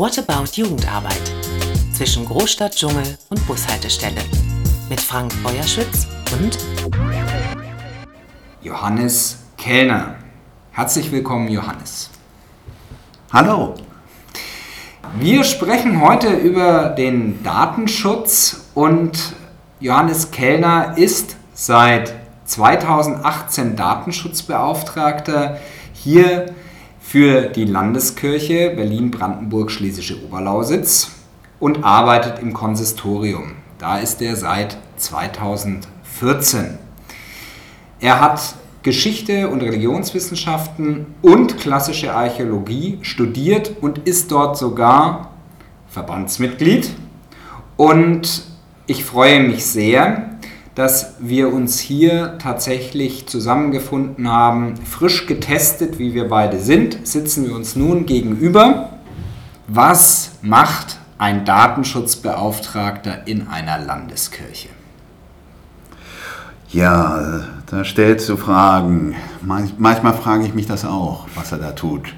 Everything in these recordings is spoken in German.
What About Jugendarbeit? Zwischen Großstadt, Dschungel und Bushaltestelle. Mit Frank Feuerschütz und Johannes Kellner. Herzlich willkommen, Johannes. Hallo. Wir sprechen heute über den Datenschutz und Johannes Kellner ist seit 2018 Datenschutzbeauftragter hier für die Landeskirche Berlin-Brandenburg-Schlesische Oberlausitz und arbeitet im Konsistorium. Da ist er seit 2014. Er hat Geschichte und Religionswissenschaften und klassische Archäologie studiert und ist dort sogar Verbandsmitglied. Und ich freue mich sehr, dass wir uns hier tatsächlich zusammengefunden haben, frisch getestet, wie wir beide sind, sitzen wir uns nun gegenüber. Was macht ein Datenschutzbeauftragter in einer Landeskirche? Ja, da stellst du Fragen. Manchmal frage ich mich das auch, was er da tut.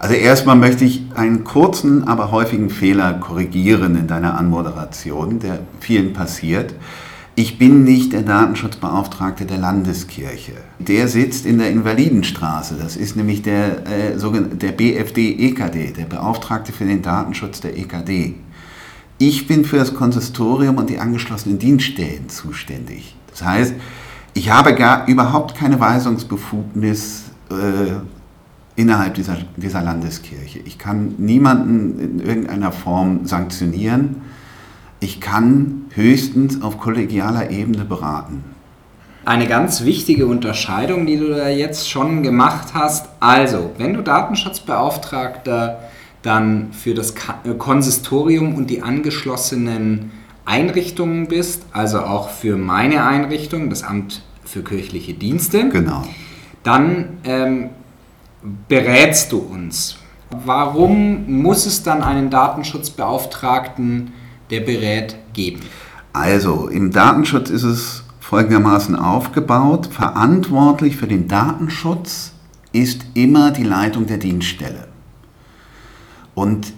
Also erstmal möchte ich einen kurzen, aber häufigen Fehler korrigieren in deiner Anmoderation, der vielen passiert. Ich bin nicht der Datenschutzbeauftragte der Landeskirche. Der sitzt in der Invalidenstraße. Das ist nämlich der, äh, der BFD-EKD, der Beauftragte für den Datenschutz der EKD. Ich bin für das Konsistorium und die angeschlossenen Dienststellen zuständig. Das heißt, ich habe gar überhaupt keine Weisungsbefugnis äh, innerhalb dieser, dieser Landeskirche. Ich kann niemanden in irgendeiner Form sanktionieren ich kann höchstens auf kollegialer Ebene beraten. Eine ganz wichtige Unterscheidung, die du da jetzt schon gemacht hast. Also, wenn du Datenschutzbeauftragter dann für das äh, Konsistorium und die angeschlossenen Einrichtungen bist, also auch für meine Einrichtung, das Amt für kirchliche Dienste, genau. dann ähm, berätst du uns. Warum muss es dann einen Datenschutzbeauftragten der berät, geben? Also, im Datenschutz ist es folgendermaßen aufgebaut. Verantwortlich für den Datenschutz ist immer die Leitung der Dienststelle. Und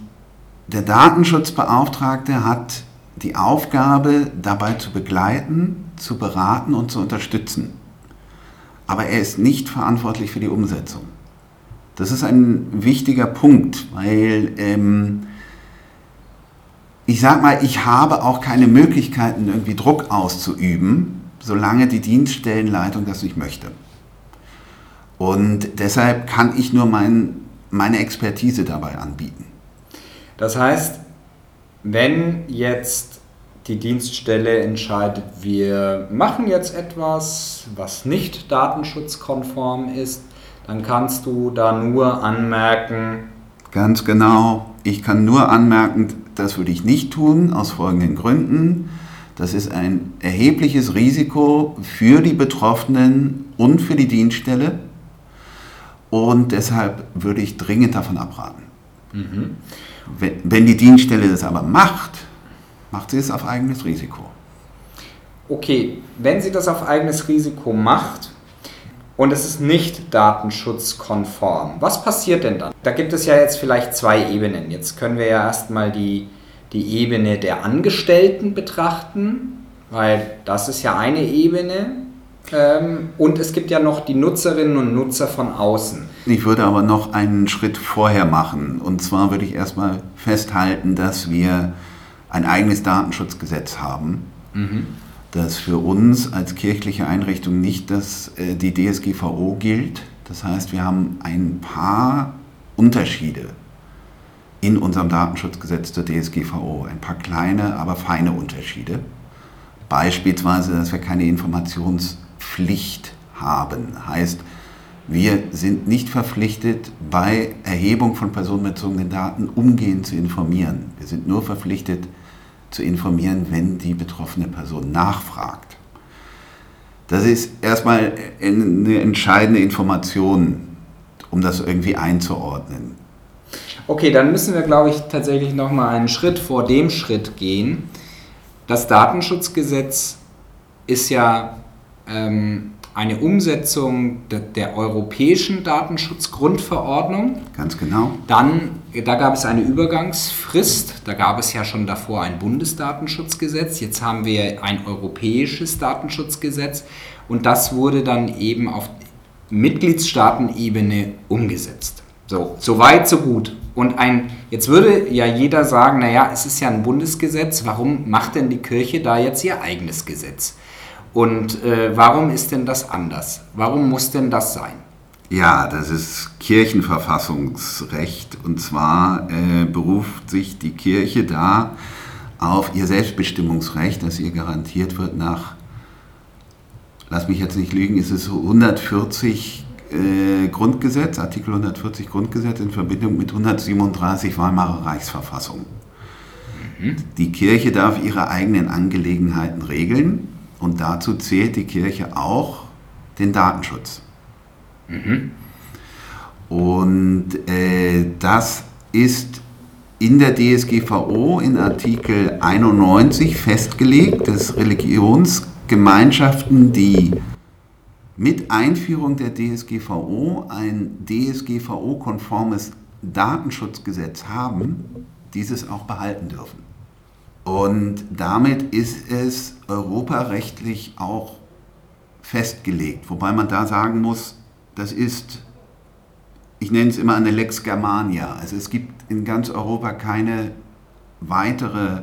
der Datenschutzbeauftragte hat die Aufgabe, dabei zu begleiten, zu beraten und zu unterstützen. Aber er ist nicht verantwortlich für die Umsetzung. Das ist ein wichtiger Punkt, weil ähm, ich sag mal, ich habe auch keine Möglichkeiten, irgendwie Druck auszuüben, solange die Dienststellenleitung das nicht möchte. Und deshalb kann ich nur mein, meine Expertise dabei anbieten. Das heißt, wenn jetzt die Dienststelle entscheidet, wir machen jetzt etwas, was nicht datenschutzkonform ist, dann kannst du da nur anmerken. Ganz genau. Ich kann nur anmerken, das würde ich nicht tun, aus folgenden Gründen. Das ist ein erhebliches Risiko für die Betroffenen und für die Dienststelle. Und deshalb würde ich dringend davon abraten. Mhm. Wenn, wenn die Dienststelle das aber macht, macht sie es auf eigenes Risiko. Okay, wenn sie das auf eigenes Risiko macht, und es ist nicht datenschutzkonform. Was passiert denn dann? Da gibt es ja jetzt vielleicht zwei Ebenen. Jetzt können wir ja erstmal die, die Ebene der Angestellten betrachten, weil das ist ja eine Ebene. Ähm, und es gibt ja noch die Nutzerinnen und Nutzer von außen. Ich würde aber noch einen Schritt vorher machen. Und zwar würde ich erstmal festhalten, dass wir ein eigenes Datenschutzgesetz haben. Mhm dass für uns als kirchliche Einrichtung nicht das, äh, die DSGVO gilt. Das heißt, wir haben ein paar Unterschiede in unserem Datenschutzgesetz zur DSGVO. Ein paar kleine, aber feine Unterschiede. Beispielsweise, dass wir keine Informationspflicht haben. Heißt, wir sind nicht verpflichtet, bei Erhebung von personenbezogenen Daten umgehend zu informieren. Wir sind nur verpflichtet, zu informieren, wenn die betroffene Person nachfragt. Das ist erstmal eine entscheidende Information, um das irgendwie einzuordnen. Okay, dann müssen wir, glaube ich, tatsächlich nochmal einen Schritt vor dem Schritt gehen. Das Datenschutzgesetz ist ja ähm, eine Umsetzung der, der, europäischen Datenschutzgrundverordnung. Ganz genau. Dann, da gab es eine Übergangsfrist, da gab es ja schon davor ein Bundesdatenschutzgesetz, jetzt haben wir ein europäisches Datenschutzgesetz und das wurde dann eben auf Mitgliedstaatenebene umgesetzt. So, so weit, so gut. Und ein, jetzt würde ja jeder sagen, naja, es ist ja ein Bundesgesetz, warum macht denn die Kirche da jetzt ihr eigenes Gesetz? Und äh, warum ist denn das anders? Warum muss denn das sein? Ja, das ist Kirchenverfassungsrecht. Und zwar äh, beruft sich die Kirche da auf ihr Selbstbestimmungsrecht, das ihr garantiert wird nach, lass mich jetzt nicht lügen, ist es 140 äh, Grundgesetz, Artikel 140 Grundgesetz in Verbindung mit 137 Weimarer Reichsverfassung. Mhm. Die Kirche darf ihre eigenen Angelegenheiten regeln und dazu zählt die Kirche auch den Datenschutz. Mhm. Und äh, das ist in der DSGVO in Artikel 91 festgelegt, dass Religionsgemeinschaften, die mit Einführung der DSGVO ein DSGVO-konformes Datenschutzgesetz haben, dieses auch behalten dürfen. Und damit ist es europarechtlich auch festgelegt, wobei man da sagen muss, das ist, ich nenne es immer eine Lex Germania. Also es gibt in ganz Europa keine weitere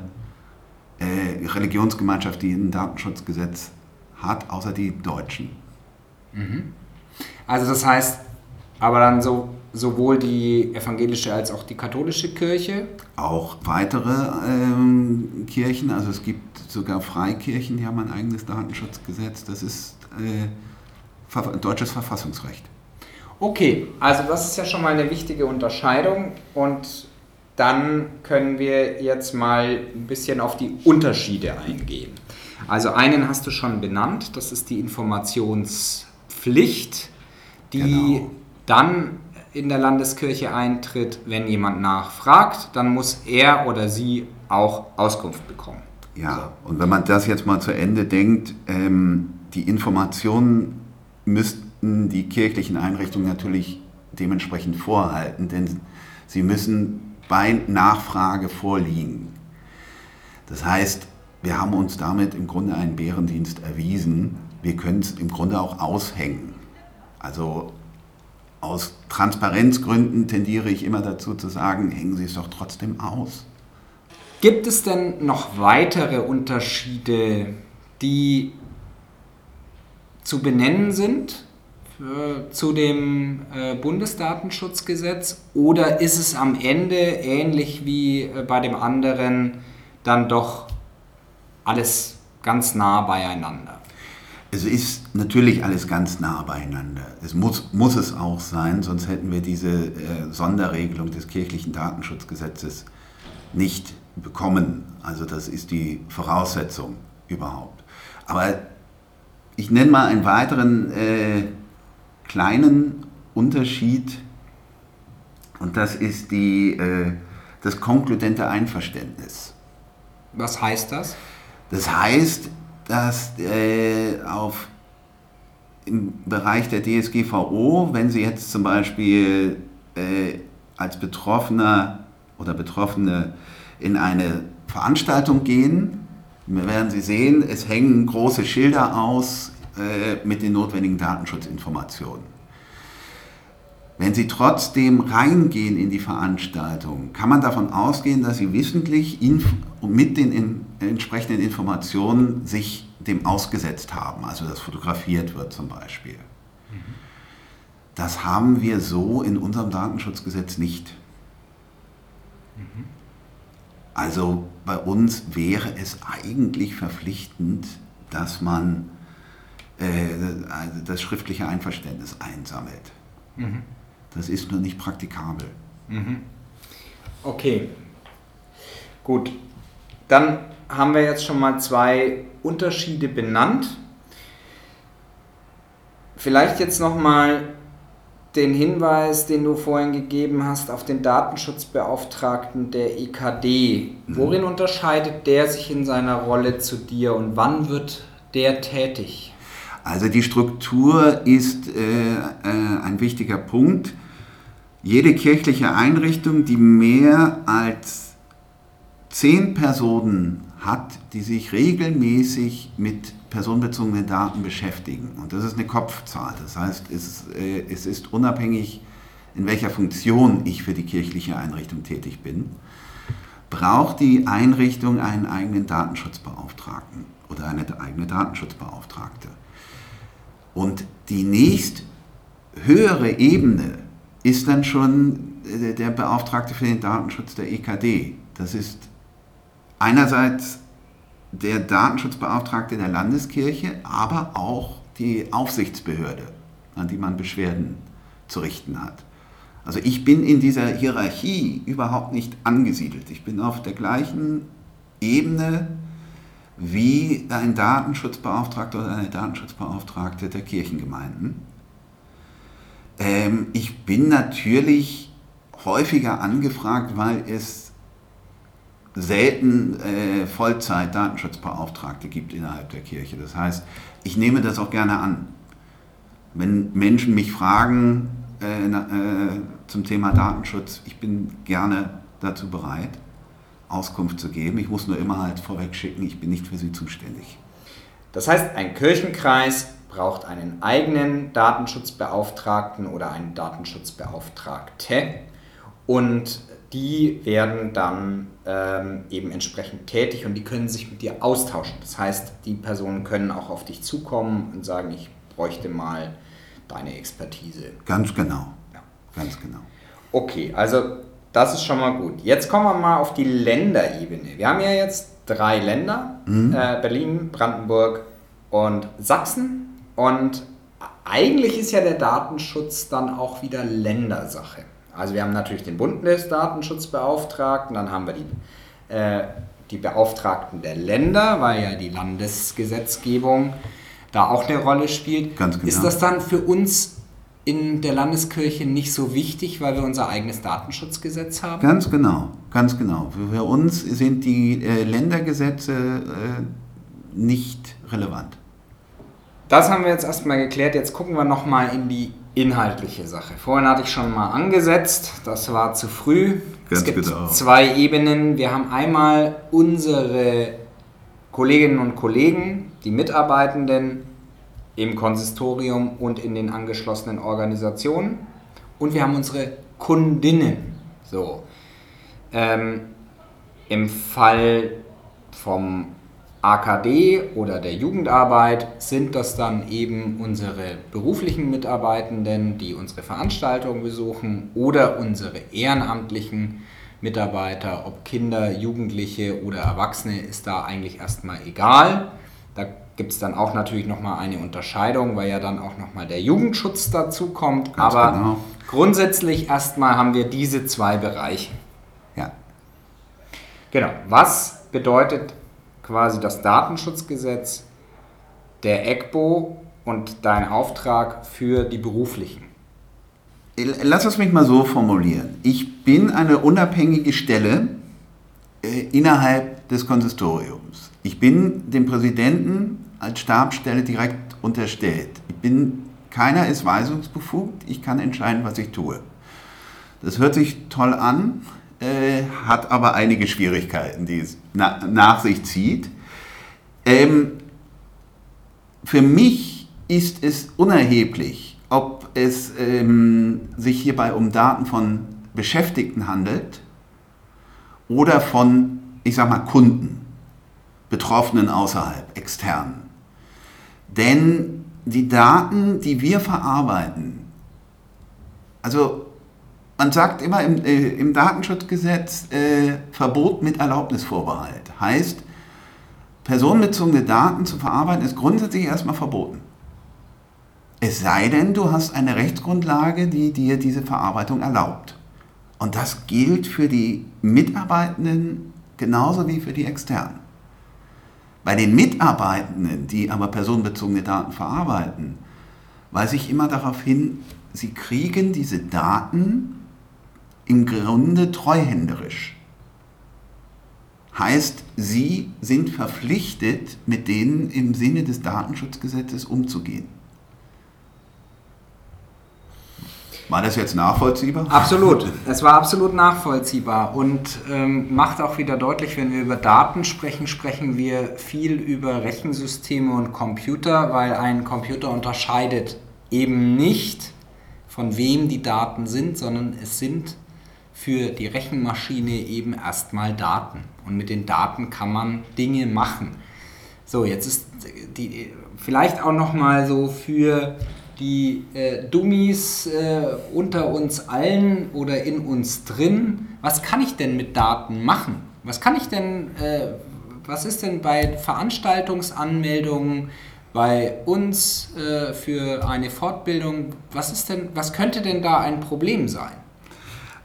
äh, Religionsgemeinschaft, die ein Datenschutzgesetz hat, außer die Deutschen. Mhm. Also das heißt, aber dann so sowohl die evangelische als auch die katholische Kirche? Auch weitere ähm, Kirchen, also es gibt sogar Freikirchen, die haben ein eigenes Datenschutzgesetz, das ist äh, deutsches Verfassungsrecht. Okay, also das ist ja schon mal eine wichtige Unterscheidung und dann können wir jetzt mal ein bisschen auf die Unterschiede eingehen. Also einen hast du schon benannt, das ist die Informationspflicht, die genau. dann in der Landeskirche eintritt, wenn jemand nachfragt, dann muss er oder sie auch Auskunft bekommen. Ja, und wenn man das jetzt mal zu Ende denkt, ähm, die Informationen müssten die kirchlichen Einrichtungen natürlich dementsprechend vorhalten, denn sie müssen bei Nachfrage vorliegen. Das heißt, wir haben uns damit im Grunde einen Bärendienst erwiesen. Wir können es im Grunde auch aushängen. Also aus Transparenzgründen tendiere ich immer dazu zu sagen, hängen Sie es doch trotzdem aus. Gibt es denn noch weitere Unterschiede, die zu benennen sind äh, zu dem äh, Bundesdatenschutzgesetz oder ist es am Ende ähnlich wie äh, bei dem anderen dann doch alles ganz nah beieinander? Es ist natürlich alles ganz nah beieinander. Es muss, muss es auch sein, sonst hätten wir diese äh, Sonderregelung des kirchlichen Datenschutzgesetzes nicht bekommen. Also das ist die Voraussetzung überhaupt. Aber ich nenne mal einen weiteren äh, kleinen Unterschied und das ist die, äh, das konkludente Einverständnis. Was heißt das? Das heißt, dass äh, auf, im Bereich der DSGVO, wenn Sie jetzt zum Beispiel äh, als Betroffener oder Betroffene in eine Veranstaltung gehen, werden Sie sehen, es hängen große Schilder aus äh, mit den notwendigen Datenschutzinformationen. Wenn Sie trotzdem reingehen in die Veranstaltung, kann man davon ausgehen, dass Sie wissentlich mit den in, entsprechenden Informationen sich dem ausgesetzt haben, also dass fotografiert wird zum Beispiel. Das haben wir so in unserem Datenschutzgesetz nicht. Also bei uns wäre es eigentlich verpflichtend, dass man äh, das schriftliche Einverständnis einsammelt. Mhm. Das ist nur nicht praktikabel. Mhm. Okay, gut. Dann haben wir jetzt schon mal zwei Unterschiede benannt. Vielleicht jetzt noch mal den Hinweis, den du vorhin gegeben hast, auf den Datenschutzbeauftragten der EKD. Mhm. Worin unterscheidet der sich in seiner Rolle zu dir und wann wird der tätig? Also die Struktur ist äh, äh, ein wichtiger Punkt. Jede kirchliche Einrichtung, die mehr als zehn Personen hat, die sich regelmäßig mit personenbezogenen Daten beschäftigen. Und das ist eine Kopfzahl. Das heißt, es, äh, es ist unabhängig, in welcher Funktion ich für die kirchliche Einrichtung tätig bin, braucht die Einrichtung einen eigenen Datenschutzbeauftragten oder eine eigene Datenschutzbeauftragte. Und die nächst höhere Ebene ist dann schon äh, der Beauftragte für den Datenschutz der EKD. Das ist einerseits der Datenschutzbeauftragte der Landeskirche, aber auch die Aufsichtsbehörde, an die man Beschwerden zu richten hat. Also ich bin in dieser Hierarchie überhaupt nicht angesiedelt. Ich bin auf der gleichen Ebene wie ein Datenschutzbeauftragter oder eine Datenschutzbeauftragte der Kirchengemeinden. Ähm, ich bin natürlich häufiger angefragt, weil es selten äh, Vollzeit-Datenschutzbeauftragte gibt innerhalb der Kirche. Das heißt, ich nehme das auch gerne an. Wenn Menschen mich fragen äh, äh, zum Thema Datenschutz, ich bin gerne dazu bereit, Auskunft zu geben. Ich muss nur immer halt vorweg schicken, ich bin nicht für sie zuständig. Das heißt, ein Kirchenkreis braucht einen eigenen Datenschutzbeauftragten oder einen Datenschutzbeauftragte und die werden dann ähm, eben entsprechend tätig und die können sich mit dir austauschen. Das heißt, die Personen können auch auf dich zukommen und sagen, ich bräuchte mal deine Expertise. Ganz genau. Ja. Ganz genau. Okay, also das ist schon mal gut. Jetzt kommen wir mal auf die Länderebene. Wir haben ja jetzt drei Länder, mhm. äh, Berlin, Brandenburg und Sachsen. Und eigentlich ist ja der Datenschutz dann auch wieder Ländersache. Also wir haben natürlich den Bundesdatenschutzbeauftragten, dann haben wir die, äh, die Beauftragten der Länder, weil ja die Landesgesetzgebung da auch eine Rolle spielt. Ganz genau. Ist das dann für uns in der Landeskirche nicht so wichtig, weil wir unser eigenes Datenschutzgesetz haben? Ganz genau, ganz genau. Für uns sind die äh, Ländergesetze äh, nicht relevant. Das haben wir jetzt erstmal geklärt. Jetzt gucken wir nochmal in die inhaltliche Sache. Vorhin hatte ich schon mal angesetzt, das war zu früh. Ganz es gibt genau. zwei Ebenen. Wir haben einmal unsere Kolleginnen und Kollegen, die Mitarbeitenden im Konsistorium und in den angeschlossenen Organisationen. Und wir haben unsere Kundinnen. So. Ähm, Im Fall vom AKD oder der Jugendarbeit sind das dann eben unsere beruflichen Mitarbeitenden, die unsere Veranstaltungen besuchen oder unsere ehrenamtlichen Mitarbeiter, ob Kinder, Jugendliche oder Erwachsene, ist da eigentlich erstmal egal. Da gibt es dann auch natürlich nochmal eine Unterscheidung, weil ja dann auch nochmal der Jugendschutz dazu kommt. Ganz Aber genau. grundsätzlich erstmal haben wir diese zwei Bereiche. Ja. Genau. Was bedeutet quasi das Datenschutzgesetz, der EGBO und dein Auftrag für die beruflichen? Lass es mich mal so formulieren. Ich bin eine unabhängige Stelle äh, innerhalb des Konsistoriums. Ich bin dem Präsidenten als Stabsstelle direkt unterstellt. Ich bin, keiner ist weisungsbefugt, ich kann entscheiden, was ich tue. Das hört sich toll an, äh, hat aber einige Schwierigkeiten, die es na, nach sich zieht. Ähm, für mich ist es unerheblich, ob es ähm, sich hierbei um Daten von Beschäftigten handelt oder von, ich sag mal, Kunden, Betroffenen außerhalb, externen. Denn die Daten, die wir verarbeiten, also man sagt immer im, äh, im Datenschutzgesetz äh, Verbot mit Erlaubnisvorbehalt. Heißt, personenbezogene Daten zu verarbeiten ist grundsätzlich erstmal verboten. Es sei denn, du hast eine Rechtsgrundlage, die dir diese Verarbeitung erlaubt. Und das gilt für die Mitarbeitenden genauso wie für die Externen. Bei den Mitarbeitenden, die aber personenbezogene Daten verarbeiten, weise ich immer darauf hin, sie kriegen diese Daten im Grunde treuhänderisch. heißt, Sie sind verpflichtet, mit denen im Sinne des Datenschutzgesetzes umzugehen. War das jetzt nachvollziehbar? Absolut. Es war absolut nachvollziehbar und ähm, macht auch wieder deutlich, wenn wir über Daten sprechen, sprechen wir viel über Rechensysteme und Computer, weil ein Computer unterscheidet eben nicht, von wem die Daten sind, sondern es sind für die Rechenmaschine eben erstmal Daten. Und mit den Daten kann man Dinge machen. So, jetzt ist die vielleicht auch noch mal so für die äh, Dummies äh, unter uns allen oder in uns drin. Was kann ich denn mit Daten machen? Was kann ich denn, äh, was ist denn bei Veranstaltungsanmeldungen bei uns äh, für eine Fortbildung? Was ist denn, was könnte denn da ein Problem sein?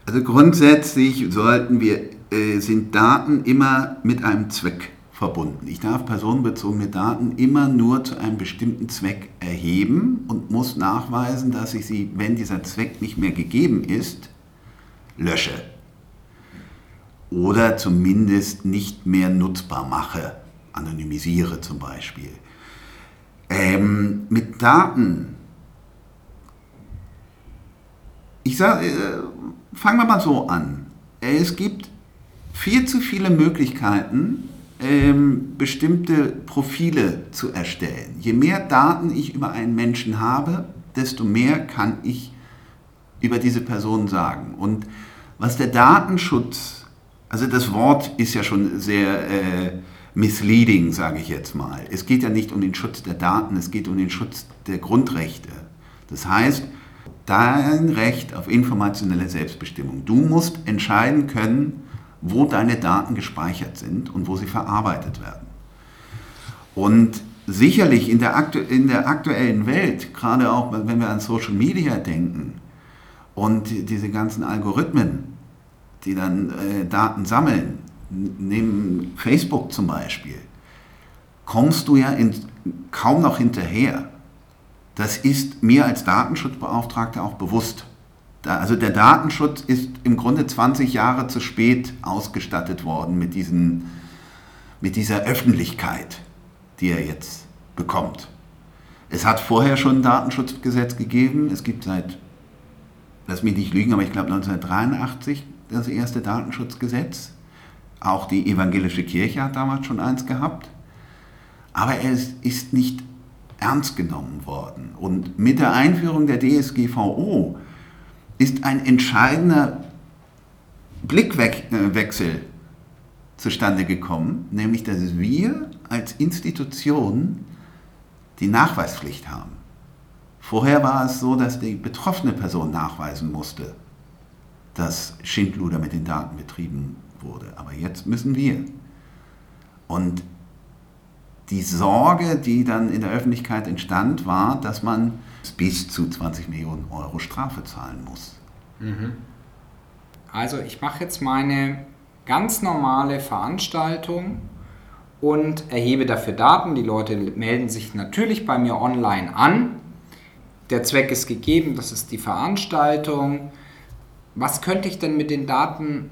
Also grundsätzlich sollten wir, äh, sind Daten immer mit einem Zweck verbunden. Ich darf personenbezogene Daten immer nur zu einem bestimmten Zweck erheben und muss nachweisen, dass ich sie, wenn dieser Zweck nicht mehr gegeben ist, lösche. Oder zumindest nicht mehr nutzbar mache, anonymisiere zum Beispiel. Ähm, mit Daten, ich sage, äh, fangen wir mal so an. Es gibt viel zu viele Möglichkeiten, ähm, bestimmte Profile zu erstellen. Je mehr Daten ich über einen Menschen habe, desto mehr kann ich über diese Person sagen. Und was der Datenschutz, also das Wort ist ja schon sehr äh, misleading, sage ich jetzt mal. Es geht ja nicht um den Schutz der Daten, es geht um den Schutz der Grundrechte. Das heißt, dein Recht auf informationelle Selbstbestimmung. Du musst entscheiden können, wo deine Daten gespeichert sind und wo sie verarbeitet werden. Und sicherlich in der, aktu in der aktuellen Welt, gerade auch wenn wir an Social Media denken und diese ganzen Algorithmen, die dann äh, Daten sammeln, nehmen Facebook zum Beispiel, kommst du ja in, kaum noch hinterher. Das ist mir als Datenschutzbeauftragter auch bewusst. Also der Datenschutz ist im Grunde 20 Jahre zu spät ausgestattet worden mit, diesen, mit dieser Öffentlichkeit, die er jetzt bekommt. Es hat vorher schon ein Datenschutzgesetz gegeben. Es gibt seit, lass mich nicht lügen, aber ich glaube 1983 das erste Datenschutzgesetz. Auch die evangelische Kirche hat damals schon eins gehabt. Aber es ist nicht ernst genommen worden. Und mit der Einführung der DSGVO ist ein entscheidender Blickwechsel zustande gekommen, nämlich dass wir als Institution die Nachweispflicht haben. Vorher war es so, dass die betroffene Person nachweisen musste, dass Schindluder mit den Daten betrieben wurde. Aber jetzt müssen wir. Und die Sorge, die dann in der Öffentlichkeit entstand, war, dass man bis zu 20 Millionen Euro Strafe zahlen muss. Mhm. Also ich mache jetzt meine ganz normale Veranstaltung und erhebe dafür Daten. Die Leute melden sich natürlich bei mir online an. Der Zweck ist gegeben, das ist die Veranstaltung. Was könnte ich denn mit den Daten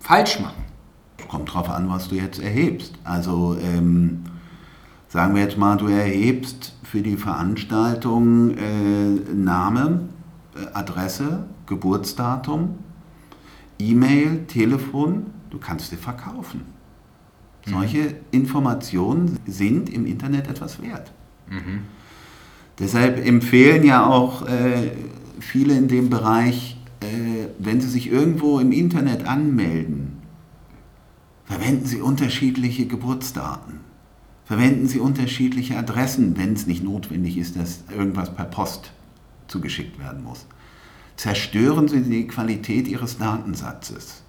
falsch machen? Kommt drauf an, was du jetzt erhebst. Also ähm, sagen wir jetzt mal, du erhebst für die Veranstaltung äh, Name, äh, Adresse, Geburtsdatum, E-Mail, Telefon, du kannst dir verkaufen. Mhm. Solche Informationen sind im Internet etwas wert. Mhm. Deshalb empfehlen ja auch äh, viele in dem Bereich, äh, wenn sie sich irgendwo im Internet anmelden, verwenden sie unterschiedliche Geburtsdaten. Verwenden Sie unterschiedliche Adressen, wenn es nicht notwendig ist, dass irgendwas per Post zugeschickt werden muss. Zerstören Sie die Qualität Ihres Datensatzes.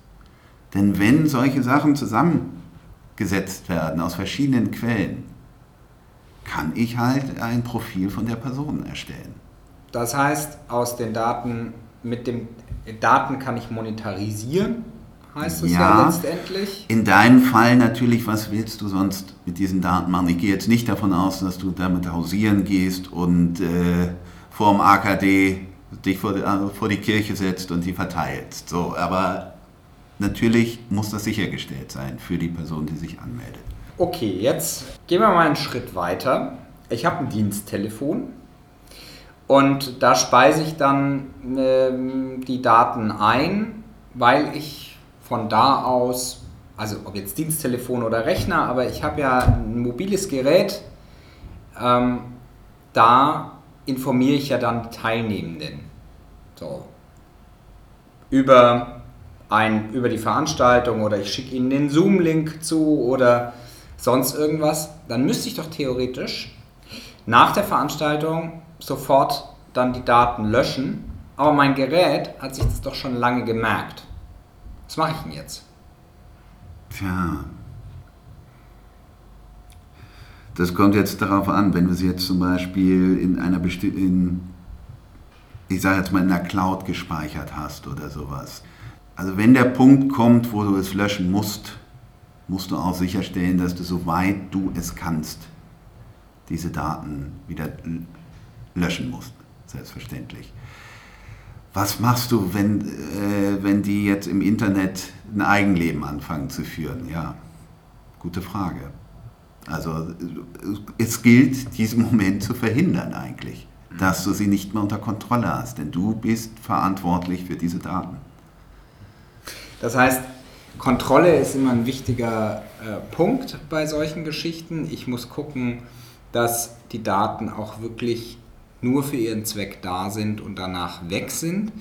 Denn wenn solche Sachen zusammengesetzt werden aus verschiedenen Quellen, kann ich halt ein Profil von der Person erstellen. Das heißt, aus den Daten, mit den Daten kann ich monetarisieren heißt es ja, ja, letztendlich. In deinem Fall natürlich, was willst du sonst mit diesen Daten machen? Ich gehe jetzt nicht davon aus, dass du damit hausieren gehst und äh, vor dem AKD dich vor die, äh, vor die Kirche setzt und die verteilst. So, aber natürlich muss das sichergestellt sein für die Person, die sich anmeldet. Okay, jetzt gehen wir mal einen Schritt weiter. Ich habe ein Diensttelefon und da speise ich dann ähm, die Daten ein, weil ich von da aus, also ob jetzt Diensttelefon oder Rechner, aber ich habe ja ein mobiles Gerät, ähm, da informiere ich ja dann Teilnehmenden. So. Über, ein, über die Veranstaltung oder ich schicke ihnen den Zoom-Link zu oder sonst irgendwas. Dann müsste ich doch theoretisch nach der Veranstaltung sofort dann die Daten löschen. Aber mein Gerät hat sich das doch schon lange gemerkt. Was mache ich denn jetzt? Tja. Das kommt jetzt darauf an, wenn du es jetzt zum Beispiel in einer bestimmten, ich sage jetzt mal in einer Cloud gespeichert hast oder sowas. Also wenn der Punkt kommt, wo du es löschen musst, musst du auch sicherstellen, dass du soweit du es kannst, diese Daten wieder löschen musst selbstverständlich. Was machst du, wenn, äh, wenn die jetzt im Internet ein Eigenleben anfangen zu führen? Ja, gute Frage. Also es gilt, diesen Moment zu verhindern eigentlich, dass du sie nicht mehr unter Kontrolle hast, denn du bist verantwortlich für diese Daten. Das heißt, Kontrolle ist immer ein wichtiger äh, Punkt bei solchen Geschichten. Ich muss gucken, dass die Daten auch wirklich nur für ihren Zweck da sind und danach weg sind.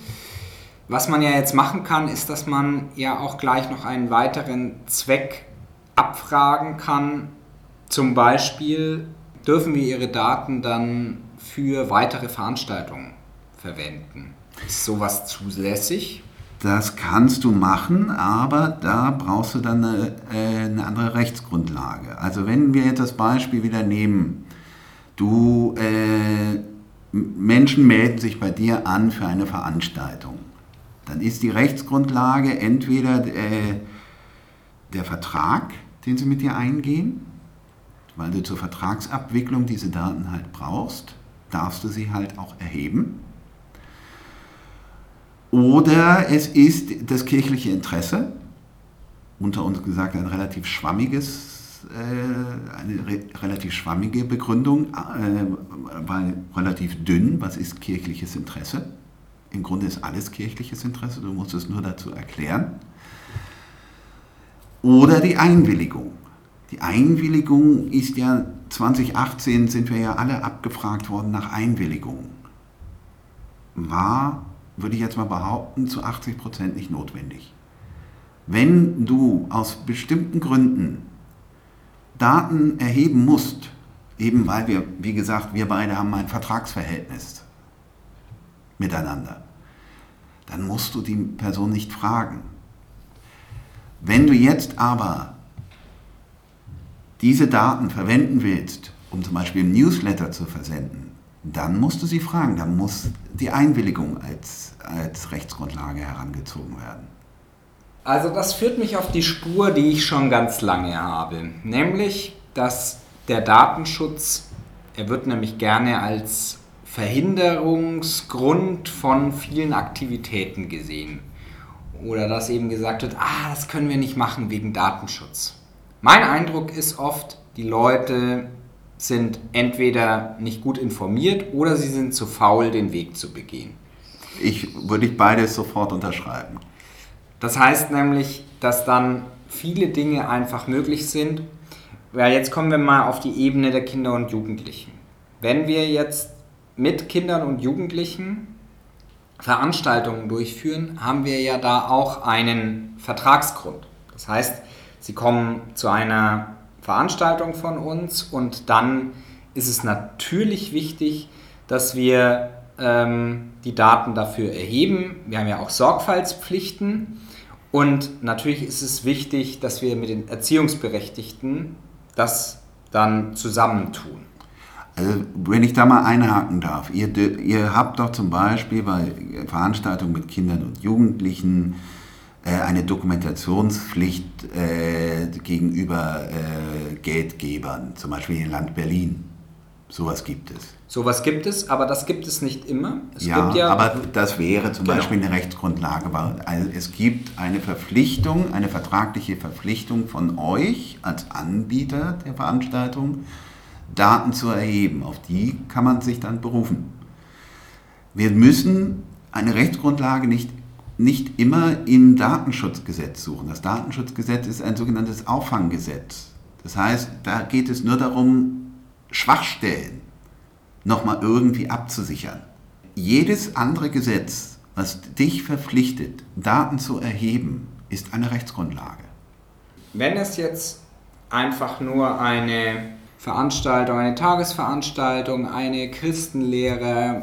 Was man ja jetzt machen kann, ist, dass man ja auch gleich noch einen weiteren Zweck abfragen kann. Zum Beispiel dürfen wir Ihre Daten dann für weitere Veranstaltungen verwenden. Ist sowas zulässig? Das kannst du machen, aber da brauchst du dann eine, äh, eine, andere Rechtsgrundlage. Also wenn wir jetzt das Beispiel wieder nehmen, du äh, Menschen melden sich bei dir an für eine Veranstaltung. Dann ist die Rechtsgrundlage entweder äh, der Vertrag, den sie mit dir eingehen, weil du zur Vertragsabwicklung diese Daten halt brauchst, darfst du sie halt auch erheben. Oder es ist das kirchliche Interesse, unter uns gesagt ein relativ schwammiges äh, eine re relativ schwammige Begründung, äh, weil relativ dünn, was ist kirchliches Interesse? Im Grunde ist alles kirchliches Interesse, du musst es nur dazu erklären. Oder die Einwilligung. Die Einwilligung ist ja, 2018 sind wir ja alle abgefragt worden nach Einwilligung. War, würde ich jetzt mal behaupten, zu 80 Prozent nicht notwendig. Wenn du aus bestimmten Gründen Daten erheben musst, eben weil wir, wie gesagt, wir beide haben ein Vertragsverhältnis miteinander, dann musst du die Person nicht fragen. Wenn du jetzt aber diese Daten verwenden willst, um zum Beispiel im Newsletter zu versenden, dann musst du sie fragen, dann muss die Einwilligung als, als Rechtsgrundlage herangezogen werden. Also das führt mich auf die Spur, die ich schon ganz lange habe, nämlich dass der Datenschutz, er wird nämlich gerne als Verhinderungsgrund von vielen Aktivitäten gesehen. Oder dass eben gesagt wird, ah, das können wir nicht machen wegen Datenschutz. Mein Eindruck ist oft, die Leute sind entweder nicht gut informiert oder sie sind zu faul, den Weg zu begehen. Ich würde ich beides sofort unterschreiben. Das heißt nämlich, dass dann viele Dinge einfach möglich sind. Weil jetzt kommen wir mal auf die Ebene der Kinder und Jugendlichen. Wenn wir jetzt mit Kindern und Jugendlichen Veranstaltungen durchführen, haben wir ja da auch einen Vertragsgrund. Das heißt, sie kommen zu einer Veranstaltung von uns und dann ist es natürlich wichtig, dass wir ähm, die Daten dafür erheben. Wir haben ja auch Sorgfaltspflichten und natürlich ist es wichtig, dass wir mit den Erziehungsberechtigten das dann zusammentun. Also, wenn ich da mal einhaken darf, ihr, ihr habt doch zum Beispiel bei Veranstaltungen mit Kindern und Jugendlichen äh, eine Dokumentationspflicht äh, gegenüber äh, Geldgebern, zum Beispiel im Land Berlin. Sowas gibt es. Sowas gibt es, aber das gibt es nicht immer. Es ja, gibt ja, aber das wäre zum Genau. Beispiel eine Rechtsgrundlage. weil Also es gibt eine Verpflichtung, eine vertragliche Verpflichtung von euch als Anbieter der Veranstaltung, Daten zu erheben. Auf die kann man sich dann berufen. Wir müssen eine Rechtsgrundlage nicht, nicht immer im Datenschutzgesetz suchen. Das Datenschutzgesetz ist ein sogenanntes Auffanggesetz. Das heißt, da geht es nur darum, Schwachstellen nochmal irgendwie abzusichern. Jedes andere Gesetz, was dich verpflichtet, Daten zu erheben, ist eine Rechtsgrundlage. wenn es jetzt einfach nur eine Veranstaltung, eine Tagesveranstaltung, eine Christenlehre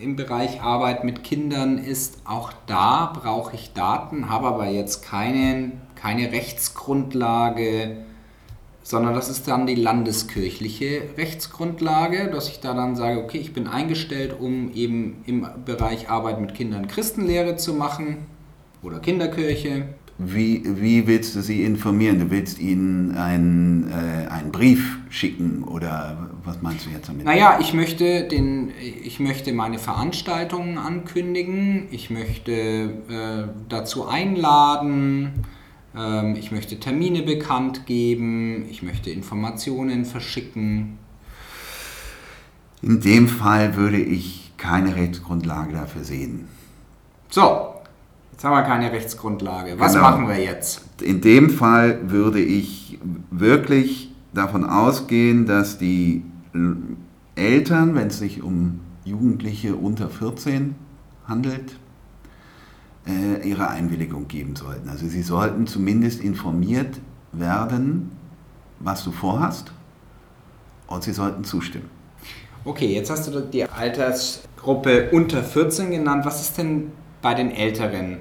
im Bereich Arbeit mit Kindern ist, auch da brauche ich Daten, habe aber jetzt keinen, keine Rechtsgrundlage, sondern das ist dann die landeskirchliche Rechtsgrundlage, dass ich da dann sage, okay, ich bin eingestellt, um eben im Bereich Arbeit mit Kindern Christenlehre zu machen oder Kinderkirche. Wie, wie willst du sie informieren? Du willst ihnen einen, äh, einen Brief schicken oder was meinst du jetzt damit? Naja, ich möchte, den, ich möchte meine Veranstaltungen ankündigen, ich möchte äh, dazu einladen, ich möchte Termine bekannt geben, ich möchte Informationen verschicken. In dem Fall würde ich keine Rechtsgrundlage dafür sehen. So, jetzt haben wir keine Rechtsgrundlage. Was Genau. machen wir jetzt? In dem Fall würde ich wirklich davon ausgehen, dass die Eltern, wenn es sich um Jugendliche unter 14 handelt, äh, ihre Einwilligung geben sollten. Also sie sollten zumindest informiert werden, was du vorhast und sie sollten zustimmen. Okay, jetzt hast du die Altersgruppe unter 14 genannt. Was ist denn bei den Älteren?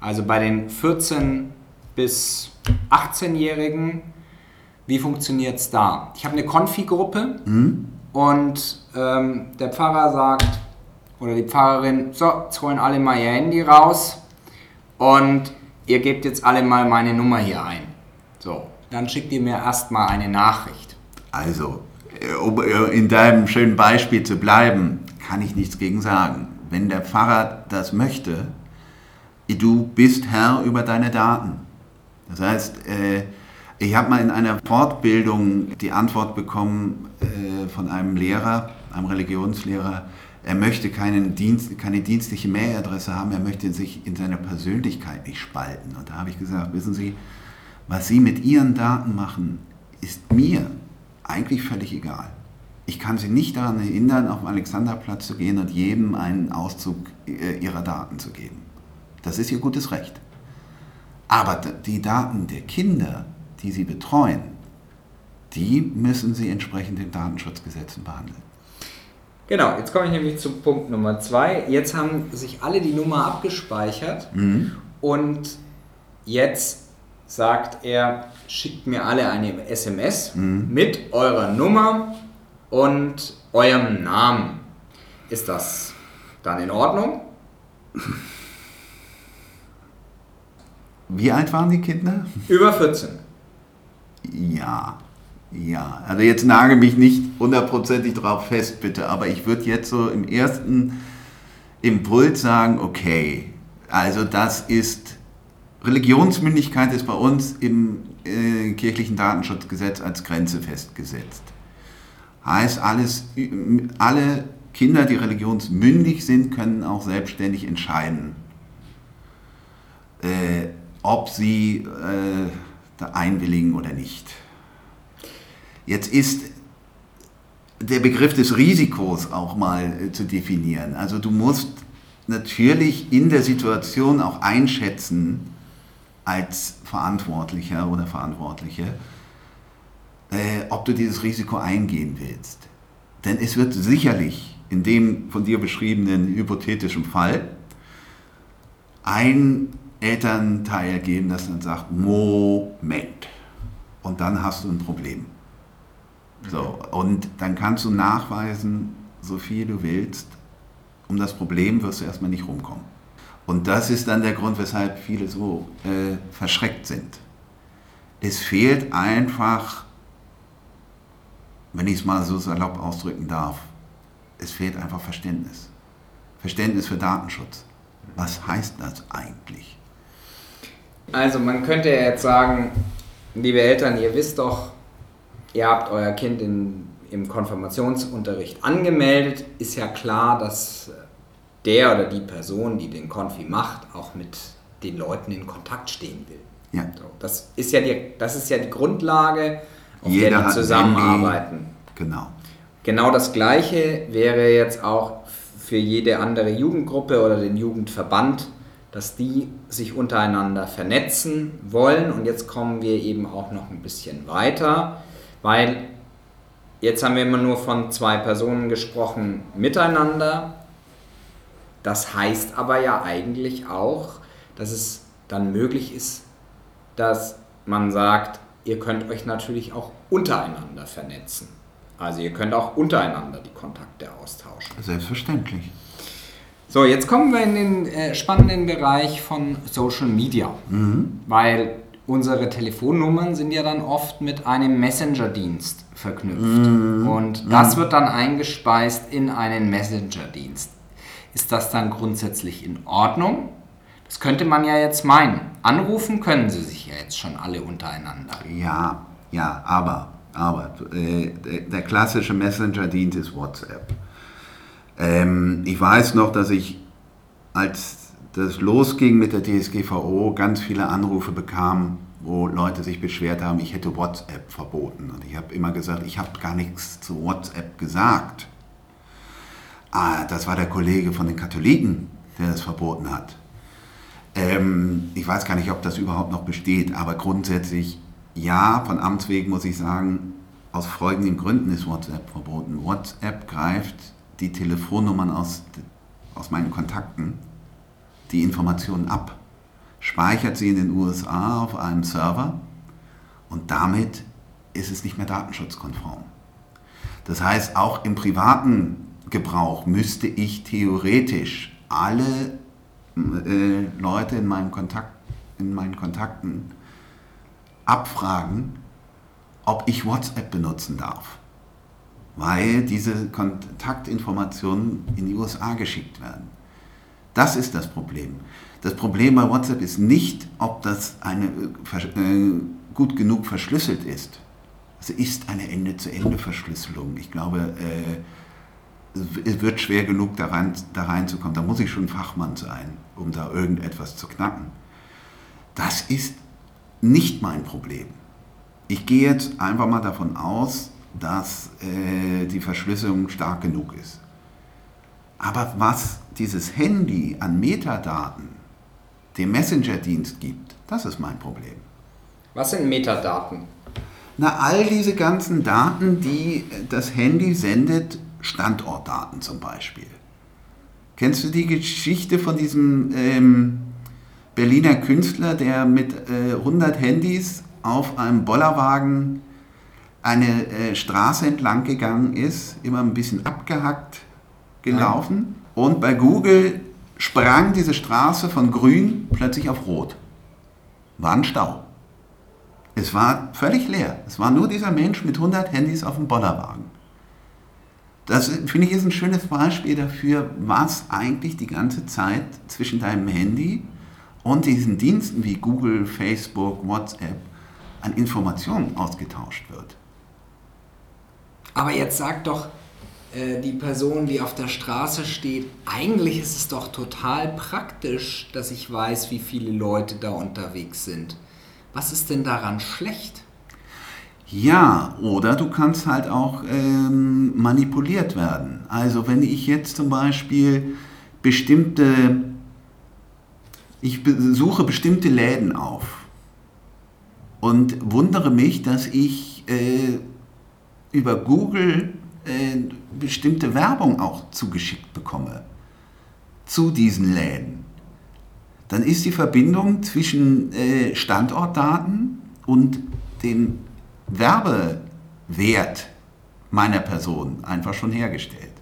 Also bei den 14 bis 18-Jährigen, wie funktioniert es da? Ich habe eine Konfi-Gruppe und ähm, der Pfarrer sagt, oder die Pfarrerin, so, jetzt holen alle mal ihr Handy raus und ihr gebt jetzt alle mal meine Nummer hier ein. So, dann schickt ihr mir erstmal eine Nachricht. Also, äh, um äh, in deinem schönen Beispiel zu bleiben, kann ich nichts gegen sagen. Wenn der Pfarrer das möchte, du bist Herr über deine Daten. Das heißt, äh, ich habe mal in einer Fortbildung die Antwort bekommen von einem Lehrer, einem Religionslehrer, er möchte keinen Dienst, keine dienstliche Mailadresse haben, er möchte sich in seiner Persönlichkeit nicht spalten. Und da habe ich gesagt, wissen Sie, was Sie mit Ihren Daten machen, ist mir eigentlich völlig egal. Ich kann Sie nicht daran hindern, auf den Alexanderplatz zu gehen und jedem einen Auszug äh, Ihrer Daten zu geben. Das ist Ihr gutes Recht. Aber die Daten der Kinder, die Sie betreuen, die müssen Sie entsprechend den Datenschutzgesetzen behandeln. Genau, jetzt komme ich nämlich zu Punkt Nummer zwei. Jetzt haben sich alle die Nummer abgespeichert und jetzt sagt er, schickt mir alle eine SMS mit eurer Nummer und eurem Namen. Ist das dann in Ordnung? Wie alt waren die Kinder? Über 14. Ja, ja. Also jetzt nagel mich nicht hundertprozentig drauf fest, bitte, aber ich würde jetzt so im ersten Impuls sagen, okay, also das ist, Religionsmündigkeit ist bei uns im äh, kirchlichen Datenschutzgesetz als Grenze festgesetzt. Heißt, alles, alle Kinder, die religionsmündig sind, können auch selbstständig entscheiden, äh, ob sie äh, da einwilligen oder nicht. Jetzt ist der Begriff des Risikos auch mal äh, zu definieren. Also du musst natürlich in der Situation auch einschätzen, als Verantwortlicher oder Verantwortliche, äh, ob du dieses Risiko eingehen willst. Denn es wird sicherlich in dem von dir beschriebenen hypothetischen Fall ein Elternteil geben, das dann sagt, Moment. Und dann hast du ein Problem. So, und dann kannst du nachweisen, so viel du willst, um das Problem wirst du erstmal nicht rumkommen. Und das ist dann der Grund, weshalb viele so äh, verschreckt sind. Es fehlt einfach wenn ich es mal so salopp ausdrücken darf, es fehlt einfach Verständnis. Verständnis für Datenschutz. Was heißt das eigentlich? Also man könnte ja jetzt sagen, liebe Eltern, ihr wisst doch, ihr habt euer Kind in, im Konfirmationsunterricht angemeldet, ist ja klar, dass der oder die Person, die den Konfi macht, auch mit den Leuten in Kontakt stehen will. Ja. So, das, ist ja die, das ist ja die Grundlage, auf Jeder der die zusammenarbeiten. Genau. Genau das Gleiche wäre jetzt auch für jede andere Jugendgruppe oder den Jugendverband, dass die sich untereinander vernetzen wollen. Und jetzt kommen wir eben auch noch ein bisschen weiter, weil jetzt haben wir immer nur von zwei Personen gesprochen miteinander. Das heißt aber ja eigentlich auch, dass es dann möglich ist, dass man sagt, ihr könnt euch natürlich auch untereinander vernetzen. Also ihr könnt auch untereinander die Kontakte austauschen. Selbstverständlich. So, jetzt kommen wir in den äh, spannenden Bereich von Social Media, mhm. weil unsere Telefonnummern sind ja dann oft mit einem Messenger-Dienst verknüpft mhm. und das mhm. wird dann eingespeist in einen Messenger-Dienst. Ist das dann grundsätzlich in Ordnung? Das könnte man ja jetzt meinen. Anrufen können sie sich ja jetzt schon alle untereinander. Ja, ja, aber, aber äh, der klassische Messenger-Dienst ist WhatsApp. Ähm, ich weiß noch, dass ich, als das losging mit der DSGVO, ganz viele Anrufe bekam, wo Leute sich beschwert haben, ich hätte WhatsApp verboten. Und ich habe immer gesagt, ich habe gar nichts zu WhatsApp gesagt. Ah, das war der Kollege von den Katholiken, der das verboten hat. Ähm, ich weiß gar nicht, ob das überhaupt noch besteht, aber grundsätzlich ja, von Amts wegen muss ich sagen, aus folgenden Gründen ist WhatsApp verboten. WhatsApp greift die Telefonnummern aus, aus meinen Kontakten, die Informationen ab, speichert sie in den USA auf einem Server und damit ist es nicht mehr datenschutzkonform. Das heißt, auch im privaten Gebrauch müsste ich theoretisch alle äh, Leute in meinen, Kontakt, in meinen Kontakten abfragen, ob ich WhatsApp benutzen darf, weil diese Kontaktinformationen in die USA geschickt werden. Das ist das Problem. Das Problem bei WhatsApp ist nicht, ob das eine, äh, gut genug verschlüsselt ist. Es ist eine Ende-zu-Ende-Verschlüsselung. Ich glaube, äh, es wird schwer genug da, rein, da reinzukommen. Da muss ich schon Fachmann sein, um da irgendetwas zu knacken. Das ist nicht mein Problem. Ich gehe jetzt einfach mal davon aus, dass äh, die Verschlüsselung stark genug ist. Aber was dieses Handy an Metadaten dem Messenger-Dienst gibt, das ist mein Problem. Was sind Metadaten? Na, all diese ganzen Daten, die das Handy sendet Standortdaten zum Beispiel. Kennst du die Geschichte von diesem ähm, Berliner Künstler, der mit äh, 100 Handys auf einem Bollerwagen eine äh, Straße entlang gegangen ist, immer ein bisschen abgehackt gelaufen Nein. Und bei Google sprang diese Straße von grün plötzlich auf rot. War ein Stau. Es war völlig leer. Es war nur dieser Mensch mit 100 Handys auf dem Bollerwagen. Das finde ich ist ein schönes Beispiel dafür, was eigentlich die ganze Zeit zwischen deinem Handy und diesen Diensten wie Google, Facebook, WhatsApp an Informationen ausgetauscht wird. Aber jetzt sagt doch die Person, die auf der Straße steht, eigentlich ist es doch total praktisch, dass ich weiß, wie viele Leute da unterwegs sind. Was ist denn daran schlecht? Ja, oder du kannst halt auch ähm, manipuliert werden. Also wenn ich jetzt zum Beispiel bestimmte, ich suche bestimmte Läden auf und wundere mich, dass ich äh, über Google äh, bestimmte Werbung auch zugeschickt bekomme zu diesen Läden. Dann ist die Verbindung zwischen äh, Standortdaten und den Werbewert meiner Person einfach schon hergestellt.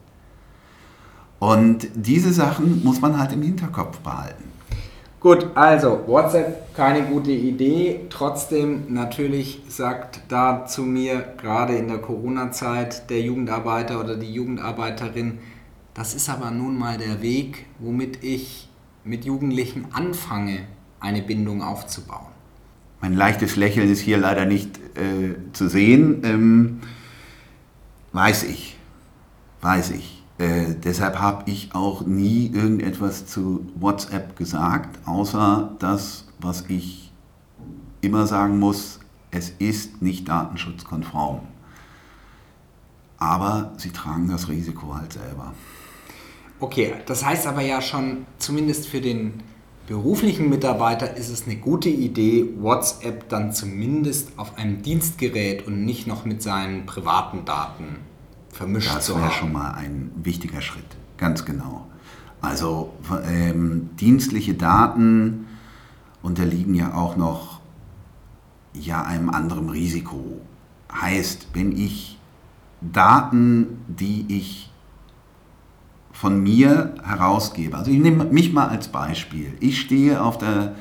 Und diese Sachen muss man halt im Hinterkopf behalten. Gut, also WhatsApp keine gute Idee. Trotzdem natürlich sagt da zu mir gerade in der Corona-Zeit der Jugendarbeiter oder die Jugendarbeiterin, das ist aber nun mal der Weg, womit ich mit Jugendlichen anfange, eine Bindung aufzubauen. Mein leichtes Lächeln ist hier leider nicht äh, zu sehen. Ähm, weiß ich, weiß ich. Äh, deshalb habe ich auch nie irgendetwas zu WhatsApp gesagt, außer das, was ich immer sagen muss, es ist nicht datenschutzkonform. Aber sie tragen das Risiko halt selber. Okay, das heißt aber ja schon, zumindest für den beruflichen Mitarbeiter ist es eine gute Idee, WhatsApp dann zumindest auf einem Dienstgerät und nicht noch mit seinen privaten Daten vermischt das zu haben. Das wäre schon mal ein wichtiger Schritt, ganz genau. Also ähm, dienstliche Daten unterliegen ja auch noch ja, einem anderen Risiko. Heißt, wenn ich Daten, die ich von mir herausgebe, also ich nehme mich mal als Beispiel. Ich stehe auf der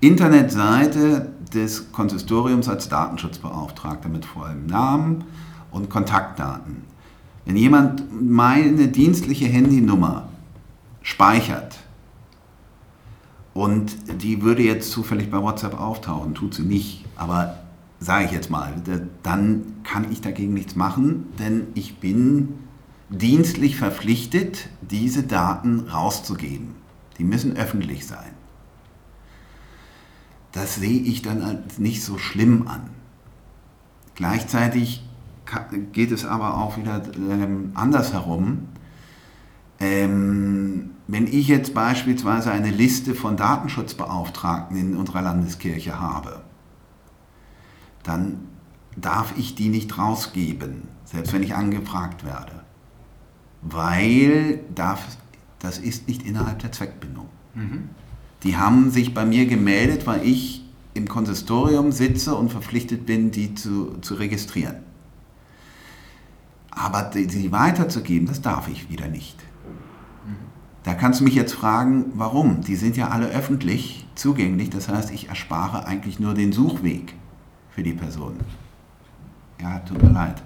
Internetseite des Konsistoriums als Datenschutzbeauftragter mit vollem Namen und Kontaktdaten. Wenn jemand meine dienstliche Handynummer speichert und die würde jetzt zufällig bei WhatsApp auftauchen, tut sie nicht, aber sage ich jetzt mal, dann kann ich dagegen nichts machen, denn ich bin dienstlich verpflichtet, diese Daten rauszugeben. Die müssen öffentlich sein. Das sehe ich dann als nicht so schlimm an. Gleichzeitig geht es aber auch wieder ähm, andersherum. Ähm, wenn ich jetzt beispielsweise eine Liste von Datenschutzbeauftragten in unserer Landeskirche habe, dann darf ich die nicht rausgeben, selbst wenn ich angefragt werde, weil darf, das ist nicht innerhalb der Zweckbindung. Mhm. Die haben sich bei mir gemeldet, weil ich im Konsistorium sitze und verpflichtet bin, die zu, zu registrieren. Aber sie weiterzugeben, das darf ich wieder nicht. Da kannst du mich jetzt fragen, warum? Die sind ja alle öffentlich zugänglich, das heißt, ich erspare eigentlich nur den Suchweg für die Person. Ja, tut mir leid.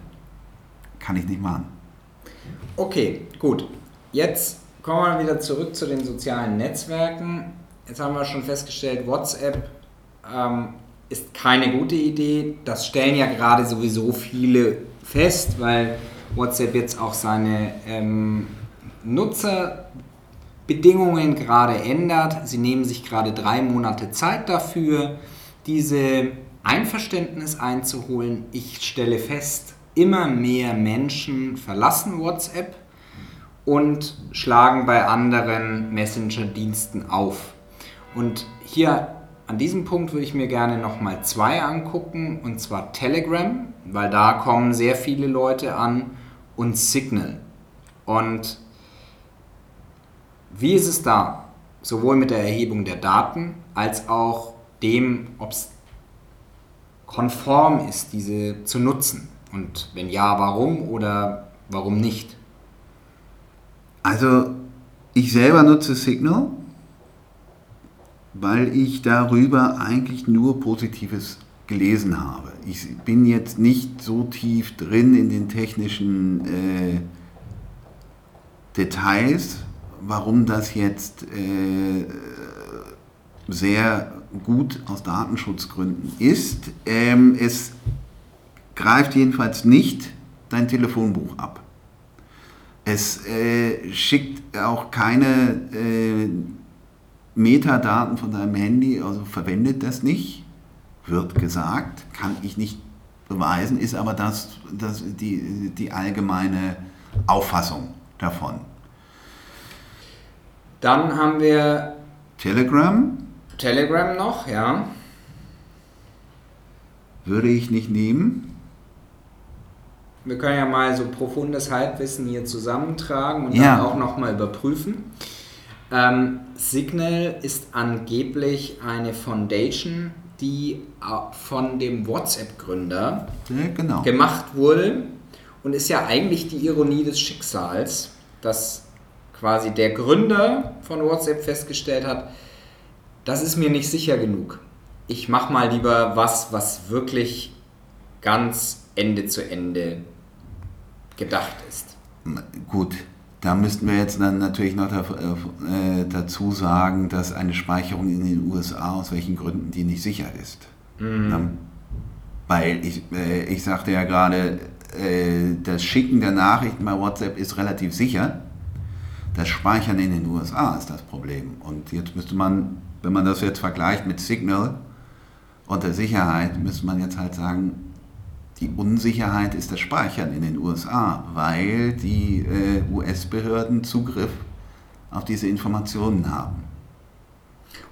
Kann ich nicht machen. Okay, gut. Jetzt kommen wir wieder zurück zu den sozialen Netzwerken. Jetzt haben wir schon festgestellt, WhatsApp ähm, ist keine gute Idee. Das stellen ja gerade sowieso viele fest, weil WhatsApp jetzt auch seine ähm, Nutzerbedingungen gerade ändert. Sie nehmen sich gerade drei Monate Zeit dafür, diese Einverständnis einzuholen. Ich stelle fest, immer mehr Menschen verlassen WhatsApp und schlagen bei anderen Messenger-Diensten auf. Und hier an diesem Punkt würde ich mir gerne nochmal zwei angucken, und zwar Telegram, weil da kommen sehr viele Leute an und Signal. Und wie ist es da? Sowohl mit der Erhebung der Daten als auch dem, ob es konform ist, diese zu nutzen. Und wenn ja, warum oder warum nicht? Also ich selber nutze Signal, weil ich darüber eigentlich nur Positives gelesen habe. Ich bin jetzt nicht so tief drin in den technischen äh, Details, warum das jetzt äh, sehr gut aus Datenschutzgründen ist. Ähm, es greift jedenfalls nicht dein Telefonbuch ab. Es äh, schickt auch keine äh, Metadaten von deinem Handy, also verwendet das nicht wird gesagt, kann ich nicht beweisen, ist aber das, das die, die allgemeine Auffassung davon. Dann haben wir Telegram. Telegram noch, ja. Würde ich nicht nehmen. Wir können ja mal so profundes Halbwissen hier zusammentragen und ja. dann auch nochmal überprüfen. Ähm, Signal ist angeblich eine Foundation die äh, von dem WhatsApp-Gründer ja, genau. gemacht wurde und ist ja eigentlich die Ironie des Schicksals, dass quasi der Gründer von WhatsApp festgestellt hat, das ist mir nicht sicher genug. Ich mache mal lieber was, was wirklich ganz Ende zu Ende gedacht ist. Gut, da müssten wir jetzt dann natürlich noch äh, dazu sagen, dass eine Speicherung in den USA aus welchen Gründen die nicht sicher ist. Mhm. Weil ich, äh, ich sagte ja gerade, äh, das Schicken der Nachrichten bei WhatsApp ist relativ sicher. Das Speichern in den USA ist das Problem. Und jetzt müsste man, wenn man das jetzt vergleicht mit Signal und der Sicherheit, müsste man jetzt halt sagen, die Unsicherheit ist das Speichern in den USA, weil die äh, US-Behörden Zugriff auf diese Informationen haben.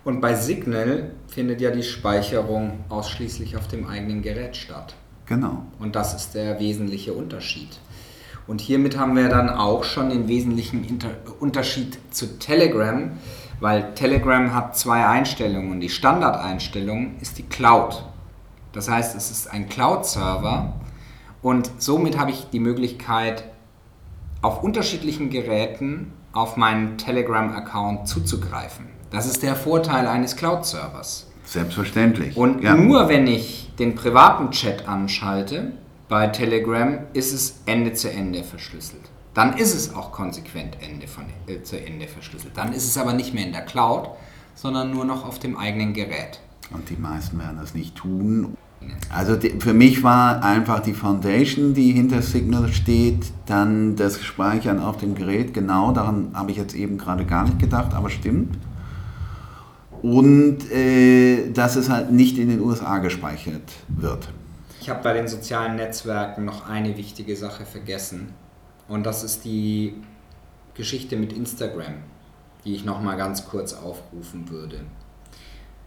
Und bei Signal findet ja die Speicherung ausschließlich auf dem eigenen Gerät statt. Genau. Und das ist der wesentliche Unterschied. Und hiermit haben wir dann auch schon den wesentlichen Inter Unterschied zu Telegram, weil Telegram hat zwei Einstellungen. Die Standardeinstellung ist die Cloud. Das heißt, es ist ein Cloud-Server und somit habe ich die Möglichkeit, auf unterschiedlichen Geräten auf meinen Telegram-Account zuzugreifen. Das ist der Vorteil eines Cloud-Servers. Selbstverständlich. Und ja. nur wenn ich den privaten Chat anschalte bei Telegram, ist es Ende zu Ende verschlüsselt. Dann ist es auch konsequent Ende von, äh, zu Ende verschlüsselt. Dann ist es aber nicht mehr in der Cloud, sondern nur noch auf dem eigenen Gerät. Und die meisten werden das nicht tun. Also die, für mich war einfach die Foundation, die hinter Signal steht, dann das Speichern auf dem Gerät. Genau, daran habe ich jetzt eben gerade gar nicht gedacht, aber stimmt. Und äh, dass es halt nicht in den USA gespeichert wird. Ich habe bei den sozialen Netzwerken noch eine wichtige Sache vergessen. Und das ist die Geschichte mit Instagram, die ich nochmal ganz kurz aufrufen würde.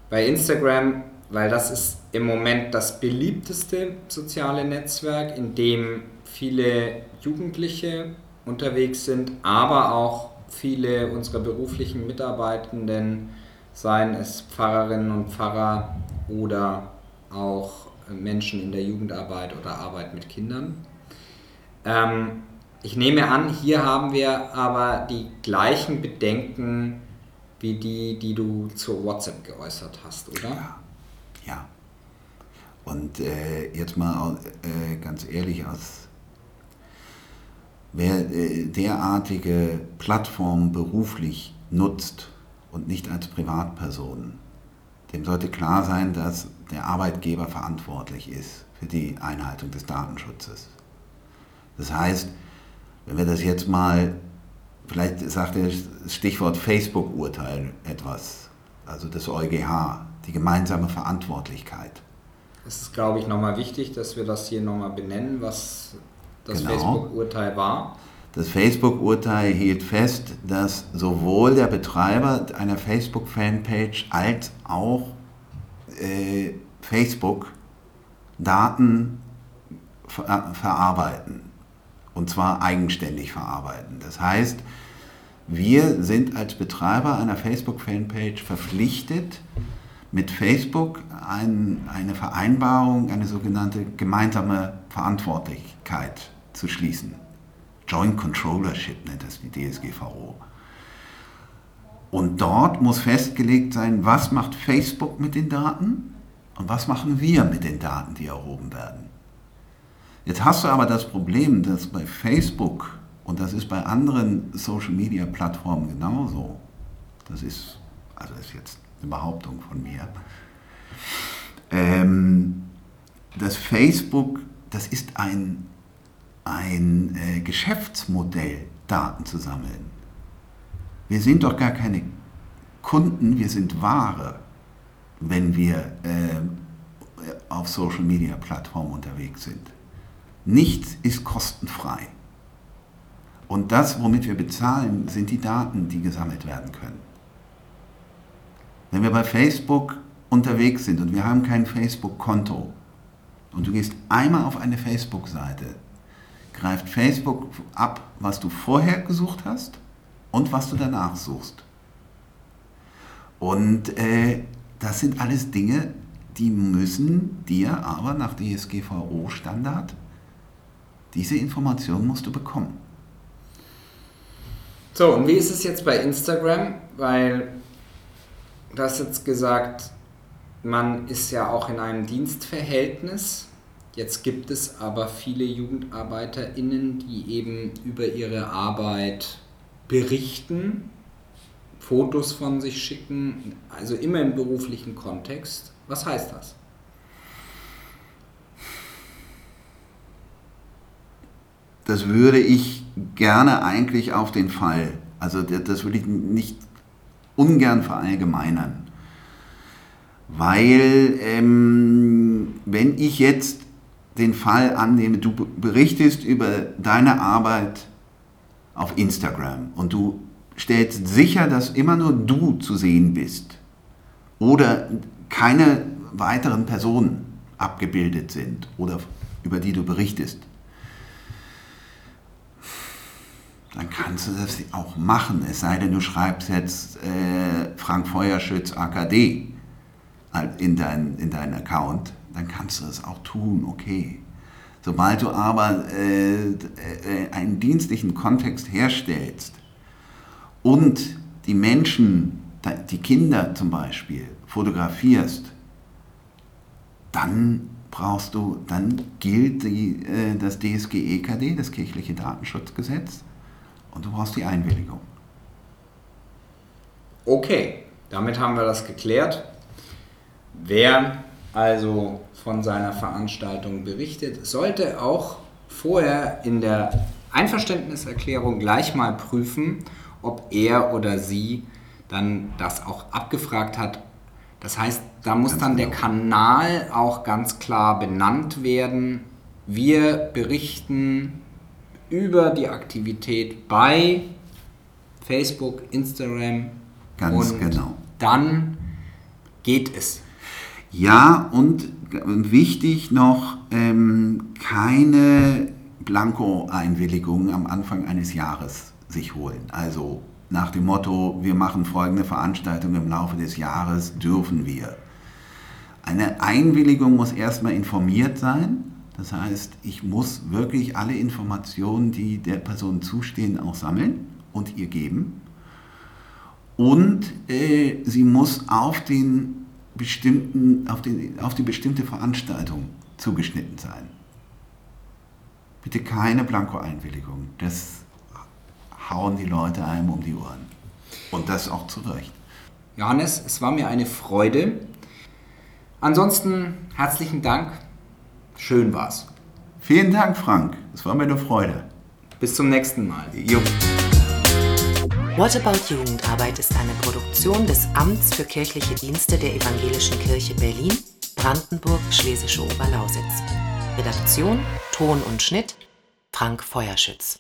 Bei Instagram weil das ist im Moment das beliebteste soziale Netzwerk, in dem viele Jugendliche unterwegs sind, aber auch viele unserer beruflichen Mitarbeitenden, seien es Pfarrerinnen und Pfarrer oder auch Menschen in der Jugendarbeit oder Arbeit mit Kindern. Ähm, ich nehme an, hier haben wir aber die gleichen Bedenken wie die, die du zur WhatsApp geäußert hast, oder? Ja. Und äh, jetzt mal äh, ganz ehrlich, aus, wer äh, derartige Plattformen beruflich nutzt und nicht als Privatperson, dem sollte klar sein, dass der Arbeitgeber verantwortlich ist für die Einhaltung des Datenschutzes. Das heißt, wenn wir das jetzt mal, vielleicht sagt das Stichwort Facebook-Urteil etwas, also das EuGH, die gemeinsame Verantwortlichkeit. Es ist, glaube ich, nochmal wichtig, dass wir das hier nochmal benennen, was das genau. Facebook-Urteil war. Das Facebook-Urteil hielt fest, dass sowohl der Betreiber einer Facebook-Fanpage als auch äh, Facebook Daten ver verarbeiten. Und zwar eigenständig verarbeiten. Das heißt, wir sind als Betreiber einer Facebook-Fanpage verpflichtet, mit Facebook ein, eine Vereinbarung, eine sogenannte gemeinsame Verantwortlichkeit zu schließen. Joint Controllership nennt das die DSGVO. Und dort muss festgelegt sein, was macht Facebook mit den Daten und was machen wir mit den Daten, die erhoben werden. Jetzt hast du aber das Problem, dass bei Facebook und das ist bei anderen Social-Media-Plattformen genauso, das ist, also ist jetzt eine Behauptung von mir, ähm, dass Facebook, das ist ein, ein äh, Geschäftsmodell, Daten zu sammeln. Wir sind doch gar keine Kunden, wir sind Ware, wenn wir äh, auf Social-Media-Plattformen unterwegs sind. Nichts ist kostenfrei. Und das, womit wir bezahlen, sind die Daten, die gesammelt werden können. Wenn wir bei Facebook unterwegs sind und wir haben kein Facebook-Konto und du gehst einmal auf eine Facebook-Seite, greift Facebook ab, was du vorher gesucht hast und was du danach suchst. Und äh, das sind alles Dinge, die müssen dir aber nach DSGVO-Standard, diese Information musst du bekommen. So, und wie ist es jetzt bei Instagram? Weil Du hast jetzt gesagt, man ist ja auch in einem Dienstverhältnis. Jetzt gibt es aber viele JugendarbeiterInnen, die eben über ihre Arbeit berichten, Fotos von sich schicken, also immer im beruflichen Kontext. Was heißt das? Das würde ich gerne eigentlich auf den Fall, also das würde ich nicht ungern verallgemeinern. Weil ähm, wenn ich jetzt den Fall annehme, du berichtest über deine Arbeit auf Instagram und du stellst sicher, dass immer nur du zu sehen bist oder keine weiteren Personen abgebildet sind oder über die du berichtest, dann kannst du das auch machen. Es sei denn, du schreibst jetzt äh, Frank Feuerschütz AKD in deinen in dein Account, dann kannst du das auch tun, okay. Sobald du aber äh, äh, einen dienstlichen Kontext herstellst und die Menschen, die Kinder zum Beispiel, fotografierst, dann brauchst du, dann gilt die, äh, das DSGEKD, das kirchliche Datenschutzgesetz, und du brauchst die Einwilligung. Okay, damit haben wir das geklärt. Wer also von seiner Veranstaltung berichtet, sollte auch vorher in der Einverständniserklärung gleich mal prüfen, ob er oder sie dann das auch abgefragt hat. Das heißt, da muss ganz dann genau. der Kanal auch ganz klar benannt werden. Wir berichten über die Aktivität bei Facebook, Instagram ganz und genau. dann geht es. Ja, und wichtig noch, ähm, keine Blanko-Einwilligung am Anfang eines Jahres sich holen. Also nach dem Motto, wir machen folgende Veranstaltung im Laufe des Jahres, dürfen wir. Eine Einwilligung muss erstmal informiert sein. Das heißt, ich muss wirklich alle Informationen, die der Person zustehen, auch sammeln und ihr geben. Und äh, sie muss auf, den bestimmten, auf, den, auf die bestimmte Veranstaltung zugeschnitten sein. Bitte keine Blanko-Einwilligung. Das hauen die Leute einem um die Ohren. Und das auch zu Recht. Johannes, es war mir eine Freude. Ansonsten herzlichen Dank. Schön war's. Vielen Dank, Frank. Es war mir eine Freude. Bis zum nächsten Mal. Jo. What About Jugendarbeit ist eine Produktion des Amts für kirchliche Dienste der Evangelischen Kirche Berlin, Brandenburg, Schlesische Oberlausitz. Redaktion, Ton und Schnitt Frank Feuerschütz.